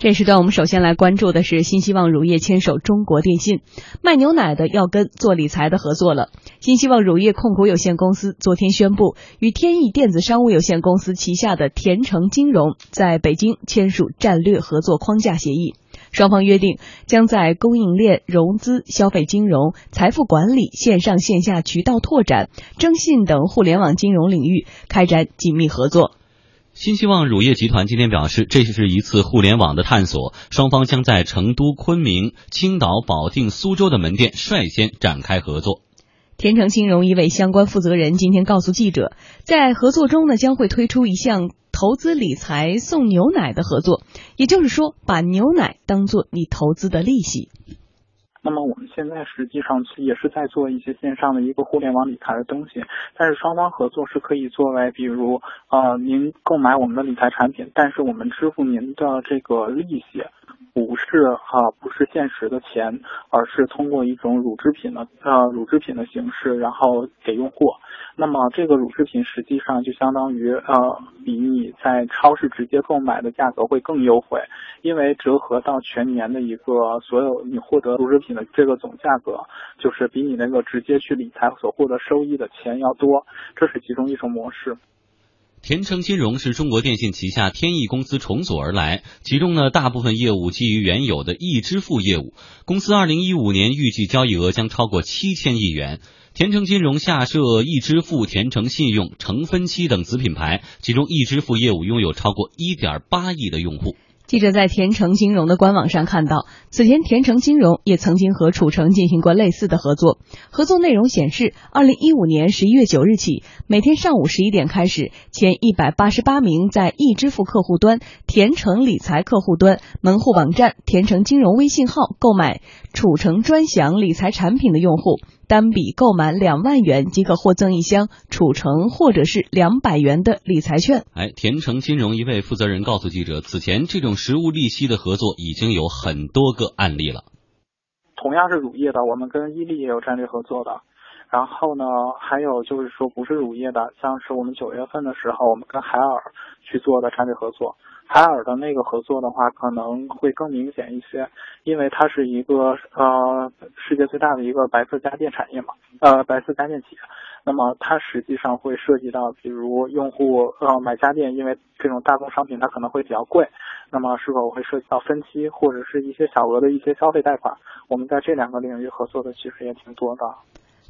这时段我们首先来关注的是新希望乳业牵手中国电信，卖牛奶的要跟做理财的合作了。新希望乳业控股有限公司昨天宣布，与天翼电子商务有限公司旗下的田城金融在北京签署战略合作框架协议。双方约定将在供应链、融资、消费金融、财富管理、线上线下渠道拓展、征信等互联网金融领域开展紧密合作。新希望乳业集团今天表示，这是一次互联网的探索，双方将在成都、昆明、青岛、保定、苏州的门店率先展开合作。天城金融一位相关负责人今天告诉记者，在合作中呢，将会推出一项投资理财送牛奶的合作，也就是说，把牛奶当做你投资的利息。那么我们现在实际上也是在做一些线上的一个互联网理财的东西，但是双方合作是可以作为，比如啊您购买我们的理财产品，但是我们支付您的这个利息。不是哈，不是现实的钱，而是通过一种乳制品的呃乳制品的形式，然后给用户。那么这个乳制品实际上就相当于呃比你在超市直接购买的价格会更优惠，因为折合到全年的一个所有你获得乳制品的这个总价格，就是比你那个直接去理财所获得收益的钱要多，这是其中一种模式。田成金融是中国电信旗下天翼公司重组而来，其中呢大部分业务基于原有的易支付业务。公司二零一五年预计交易额将超过七千亿元。田成金融下设易支付、田成信用、成分期等子品牌，其中易支付业务拥有超过一点八亿的用户。记者在田城金融的官网上看到，此前田城金融也曾经和楚城进行过类似的合作。合作内容显示，二零一五年十一月九日起，每天上午十一点开始，前一百八十八名在易支付客户端、田城理财客户端、门户网站、田城金融微信号购买楚城专享理财产品的用户。单笔购买两万元即可获赠一箱储成或者是两百元的理财券。哎，田城金融一位负责人告诉记者，此前这种实物利息的合作已经有很多个案例了。同样是乳业的，我们跟伊利也有战略合作的。然后呢，还有就是说不是乳业的，像是我们九月份的时候，我们跟海尔去做的产品合作。海尔的那个合作的话，可能会更明显一些，因为它是一个呃世界最大的一个白色家电产业嘛，呃白色家电企业。那么它实际上会涉及到，比如用户呃买家电，因为这种大宗商品它可能会比较贵，那么是否会涉及到分期或者是一些小额的一些消费贷款？我们在这两个领域合作的其实也挺多的。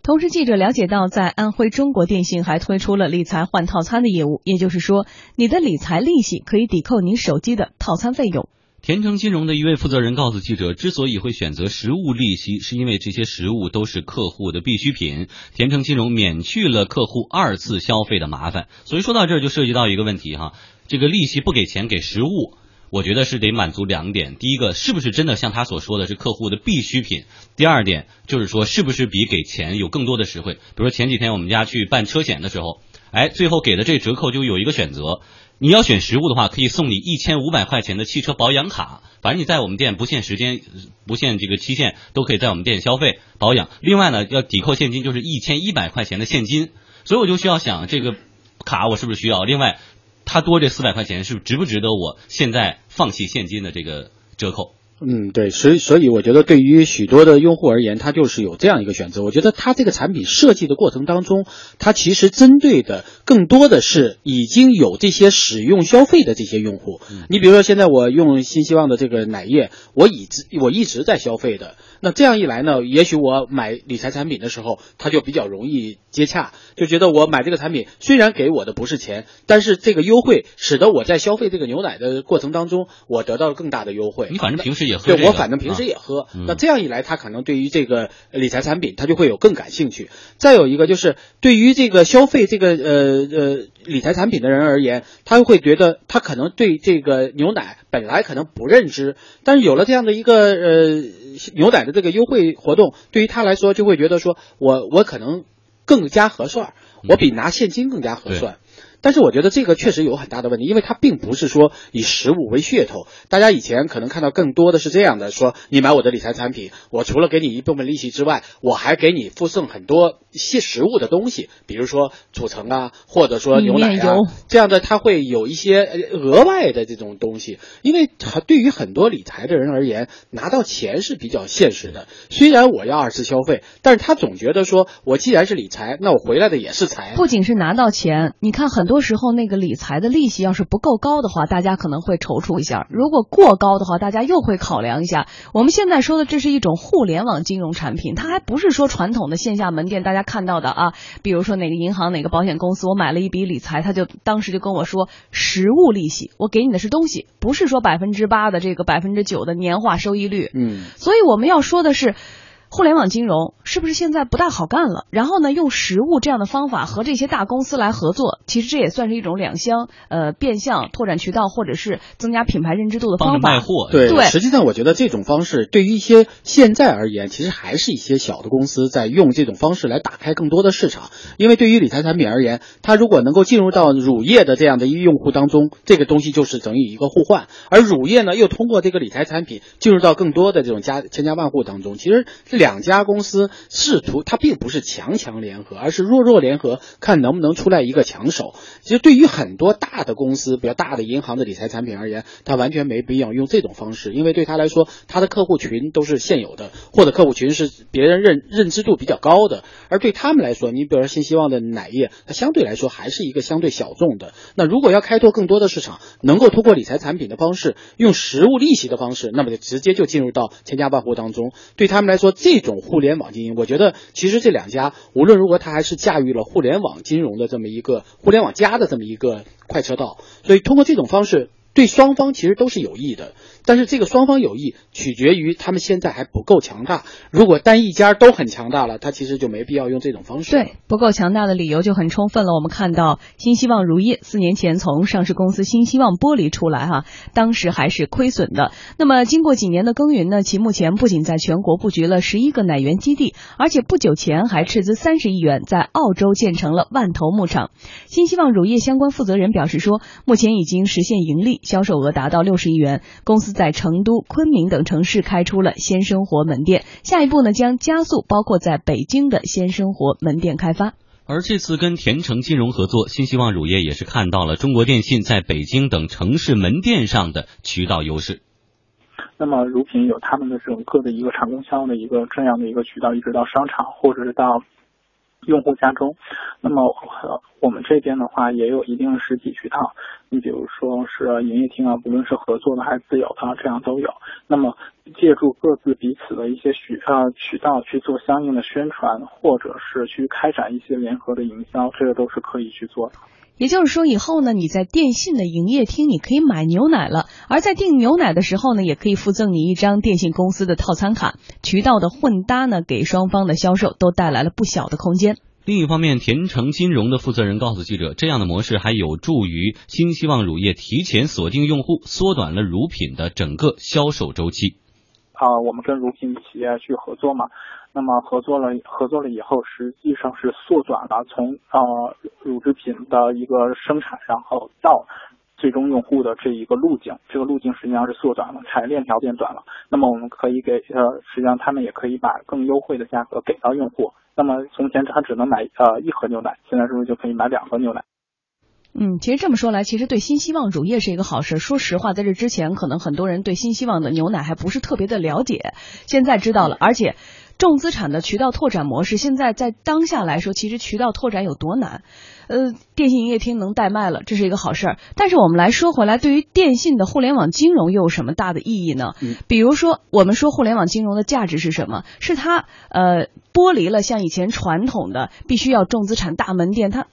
同时，记者了解到，在安徽中国电信还推出了理财换套餐的业务，也就是说，你的理财利息可以抵扣您手机的套餐费用。田城金融的一位负责人告诉记者，之所以会选择实物利息，是因为这些实物都是客户的必需品，田城金融免去了客户二次消费的麻烦。所以说到这儿就涉及到一个问题哈，这个利息不给钱给实物。我觉得是得满足两点，第一个是不是真的像他所说的是客户的必需品？第二点就是说是不是比给钱有更多的实惠？比如说前几天我们家去办车险的时候，哎，最后给的这折扣就有一个选择，你要选实物的话，可以送你一千五百块钱的汽车保养卡，反正你在我们店不限时间、不限这个期限，都可以在我们店消费保养。另外呢，要抵扣现金就是一千一百块钱的现金，所以我就需要想这个卡我是不是需要？另外。他多这四百块钱是值不值得我现在放弃现金的这个折扣？嗯，对，所以所以我觉得对于许多的用户而言，他就是有这样一个选择。我觉得他这个产品设计的过程当中，他其实针对的更多的是已经有这些使用消费的这些用户。你比如说现在我用新希望的这个奶业，我已直我一直在消费的。那这样一来呢，也许我买理财产品的时候，他就比较容易接洽，就觉得我买这个产品虽然给我的不是钱，但是这个优惠使得我在消费这个牛奶的过程当中，我得到了更大的优惠。你反正平时也喝，对我反正平时也喝。那这样一来，他可能对于这个理财产品，他就会有更感兴趣。再有一个就是对于这个消费这个呃呃理财产品的人而言，他会觉得他可能对这个牛奶本来可能不认知，但是有了这样的一个呃。牛奶的这个优惠活动，对于他来说就会觉得说，我我可能更加合算，我比拿现金更加合算。但是我觉得这个确实有很大的问题，因为它并不是说以实物为噱头。大家以前可能看到更多的是这样的：说你买我的理财产品，我除了给你一部分利息之外，我还给你附送很多一些实物的东西，比如说储存啊，或者说牛奶啊，这样的它会有一些额外的这种东西。因为对于很多理财的人而言，拿到钱是比较现实的。虽然我要二次消费，但是他总觉得说我既然是理财，那我回来的也是财。不仅是拿到钱，你看很多时候那个理财的利息要是不够高的话，大家可能会踌躇一下；如果过高的话，大家又会考量一下。我们现在说的这是一种互联网金融产品，它还不是说传统的线下门店大家看到的啊。比如说哪个银行、哪个保险公司，我买了一笔理财，他就当时就跟我说实物利息，我给你的是东西，不是说百分之八的这个百分之九的年化收益率。嗯，所以我们要说的是。互联网金融是不是现在不大好干了？然后呢，用实物这样的方法和这些大公司来合作，其实这也算是一种两相呃变相拓展渠道或者是增加品牌认知度的方法。卖货，对，实际上我觉得这种方式对于一些现在而言，其实还是一些小的公司在用这种方式来打开更多的市场。因为对于理财产品而言，它如果能够进入到乳业的这样的一个用户当中，这个东西就是等于一个互换。而乳业呢，又通过这个理财产品进入到更多的这种家千家万户当中，其实。两家公司试图，它并不是强强联合，而是弱弱联合，看能不能出来一个强手。其实对于很多大的公司，比较大的银行的理财产品而言，它完全没必要用这种方式，因为对他来说，他的客户群都是现有的，或者客户群是别人认认知度比较高的。而对他们来说，你比如说新希望的奶业，它相对来说还是一个相对小众的。那如果要开拓更多的市场，能够通过理财产品的方式，用实物利息的方式，那么就直接就进入到千家万户当中。对他们来说，这这种互联网经营，我觉得其实这两家无论如何，它还是驾驭了互联网金融的这么一个互联网加的这么一个快车道，所以通过这种方式，对双方其实都是有益的。但是这个双方有益，取决于他们现在还不够强大。如果单一家都很强大了，他其实就没必要用这种方式。对，不够强大的理由就很充分了。我们看到新希望乳业四年前从上市公司新希望剥离出来，哈，当时还是亏损的。那么经过几年的耕耘呢，其目前不仅在全国布局了十一个奶源基地，而且不久前还斥资三十亿元在澳洲建成了万头牧场。新希望乳业相关负责人表示说，目前已经实现盈利，销售额达到六十亿元。公司在成都、昆明等城市开出了鲜生活门店，下一步呢将加速包括在北京的鲜生活门店开发。而这次跟甜橙金融合作，新希望乳业也是看到了中国电信在北京等城市门店上的渠道优势。那么乳品有他们的整个的一个产供销的一个这样的一个渠道，一直到商场或者是到。用户家中，那么我们这边的话也有一定的实体渠道，你比如说是营业厅啊，不论是合作的还是自有的，这样都有。那么借助各自彼此的一些渠呃渠道去做相应的宣传，或者是去开展一些联合的营销，这个都是可以去做的。也就是说，以后呢，你在电信的营业厅你可以买牛奶了，而在订牛奶的时候呢，也可以附赠你一张电信公司的套餐卡。渠道的混搭呢，给双方的销售都带来了不小的空间。另一方面，甜橙金融的负责人告诉记者，这样的模式还有助于新希望乳业提前锁定用户，缩短了乳品的整个销售周期。啊，我们跟乳品企业去合作嘛。那么合作了，合作了以后，实际上是缩短了从呃乳制品的一个生产，然后到最终用户的这一个路径，这个路径实际上是缩短了，产业链条变短了。那么我们可以给呃，实际上他们也可以把更优惠的价格给到用户。那么从前他只能买呃一盒牛奶，现在是不是就可以买两盒牛奶？嗯，其实这么说来，其实对新希望乳业是一个好事。说实话，在这之前，可能很多人对新希望的牛奶还不是特别的了解，现在知道了，而且。重资产的渠道拓展模式，现在在当下来说，其实渠道拓展有多难？呃，电信营业厅能代卖了，这是一个好事儿。但是我们来说回来，对于电信的互联网金融又有什么大的意义呢？比如说，我们说互联网金融的价值是什么？是它呃剥离了像以前传统的必须要重资产大门店，它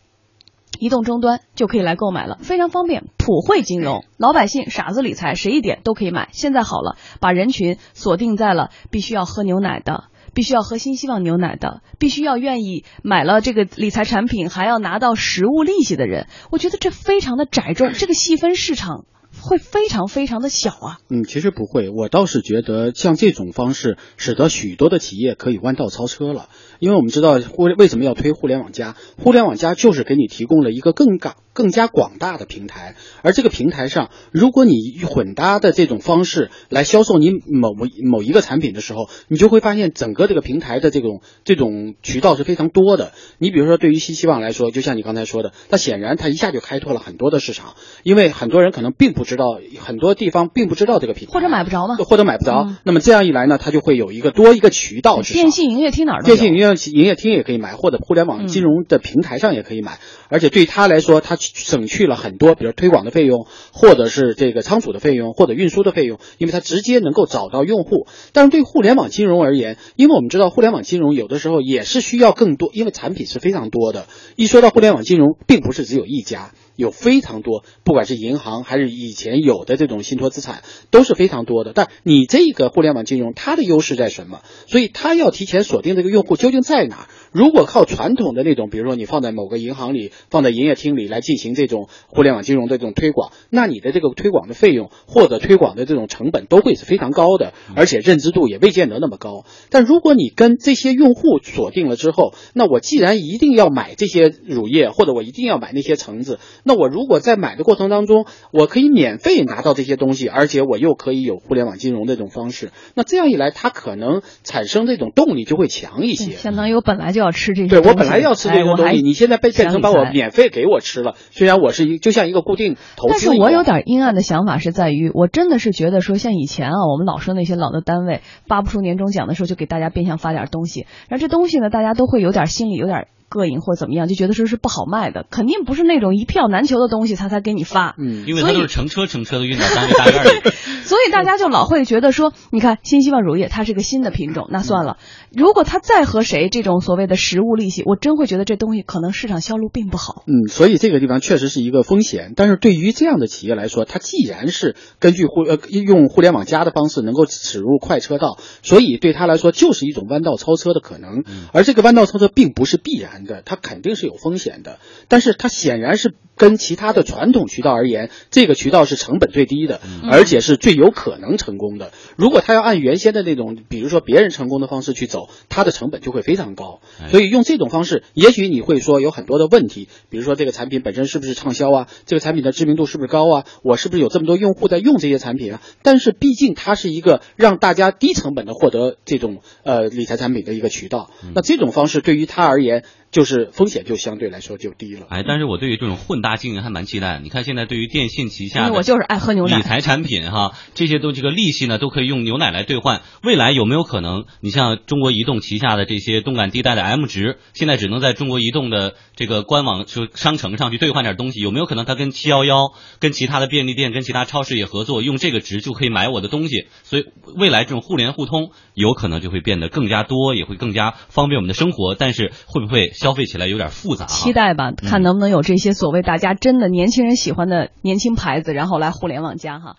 移动终端就可以来购买了，非常方便。普惠金融，老百姓傻子理财，谁一点都可以买。现在好了，把人群锁定在了必须要喝牛奶的。必须要喝新希望牛奶的，必须要愿意买了这个理财产品还要拿到实物利息的人，我觉得这非常的窄众，这个细分市场会非常非常的小啊。嗯，其实不会，我倒是觉得像这种方式，使得许多的企业可以弯道超车了。因为我们知道互为什么要推互联网加，互联网加就是给你提供了一个更大、更加广大的平台，而这个平台上，如果你混搭的这种方式来销售你某某一个产品的时候，你就会发现整个这个平台的这种这种渠道是非常多的。你比如说，对于新希望来说，就像你刚才说的，它显然它一下就开拓了很多的市场，因为很多人可能并不知道，很多地方并不知道这个品牌，或者买不着呢，或者买不着。那么这样一来呢，它就会有一个多一个渠道。电信营业厅哪儿？电信营业营业厅也可以买，或者互联网金融的平台上也可以买。而且对他来说，他省去了很多，比如推广的费用，或者是这个仓储的费用，或者运输的费用，因为他直接能够找到用户。但是对互联网金融而言，因为我们知道互联网金融有的时候也是需要更多，因为产品是非常多的。一说到互联网金融，并不是只有一家。有非常多，不管是银行还是以前有的这种信托资产，都是非常多的。但你这个互联网金融，它的优势在什么？所以它要提前锁定这个用户究竟在哪。如果靠传统的那种，比如说你放在某个银行里，放在营业厅里来进行这种互联网金融的这种推广，那你的这个推广的费用或者推广的这种成本都会是非常高的，而且认知度也未见得那么高。但如果你跟这些用户锁定了之后，那我既然一定要买这些乳液，或者我一定要买那些橙子。那我如果在买的过程当中，我可以免费拿到这些东西，而且我又可以有互联网金融这种方式，那这样一来，它可能产生这种动力就会强一些。相当于我本来就要吃这些，对我本来要吃这个东西，你现在被变成把我免费给我吃了。虽然我是一就像一个固定投资，但是我有点阴暗的想法是在于，我真的是觉得说，像以前啊，我们老说那些老的单位发不出年终奖的时候，就给大家变相发点东西，然后这东西呢，大家都会有点心里有点。膈应或怎么样，就觉得说是不好卖的，肯定不是那种一票难求的东西，他才给你发。嗯，因为他都是成车成车的运到单位大院里。所以大家就老会觉得说，你看新希望乳业它是个新的品种，那算了。如果他再和谁这种所谓的实物利息，我真会觉得这东西可能市场销路并不好。嗯，所以这个地方确实是一个风险。但是对于这样的企业来说，它既然是根据互呃用互联网加的方式能够驶入快车道，所以对他来说就是一种弯道超车的可能。而这个弯道超车并不是必然的，它肯定是有风险的。但是它显然是跟其他的传统渠道而言，这个渠道是成本最低的，而且是最有可能成功的。如果他要按原先的那种，比如说别人成功的方式去走。它的成本就会非常高，所以用这种方式，也许你会说有很多的问题，比如说这个产品本身是不是畅销啊？这个产品的知名度是不是高啊？我是不是有这么多用户在用这些产品啊？但是毕竟它是一个让大家低成本的获得这种呃理财产品的一个渠道，那这种方式对于他而言。就是风险就相对来说就低了，哎，但是我对于这种混搭经营还蛮期待。你看现在对于电信旗下的，我就是爱喝牛奶理财产品哈，这些都这个利息呢都可以用牛奶来兑换。未来有没有可能，你像中国移动旗下的这些动感地带的 M 值，现在只能在中国移动的这个官网就商城上去兑换点东西，有没有可能它跟七幺幺、跟其他的便利店、跟其他超市也合作，用这个值就可以买我的东西？所以未来这种互联互通有可能就会变得更加多，也会更加方便我们的生活。但是会不会？消费起来有点复杂，期待吧，看能不能有这些所谓大家真的年轻人喜欢的年轻牌子，然后来互联网加哈。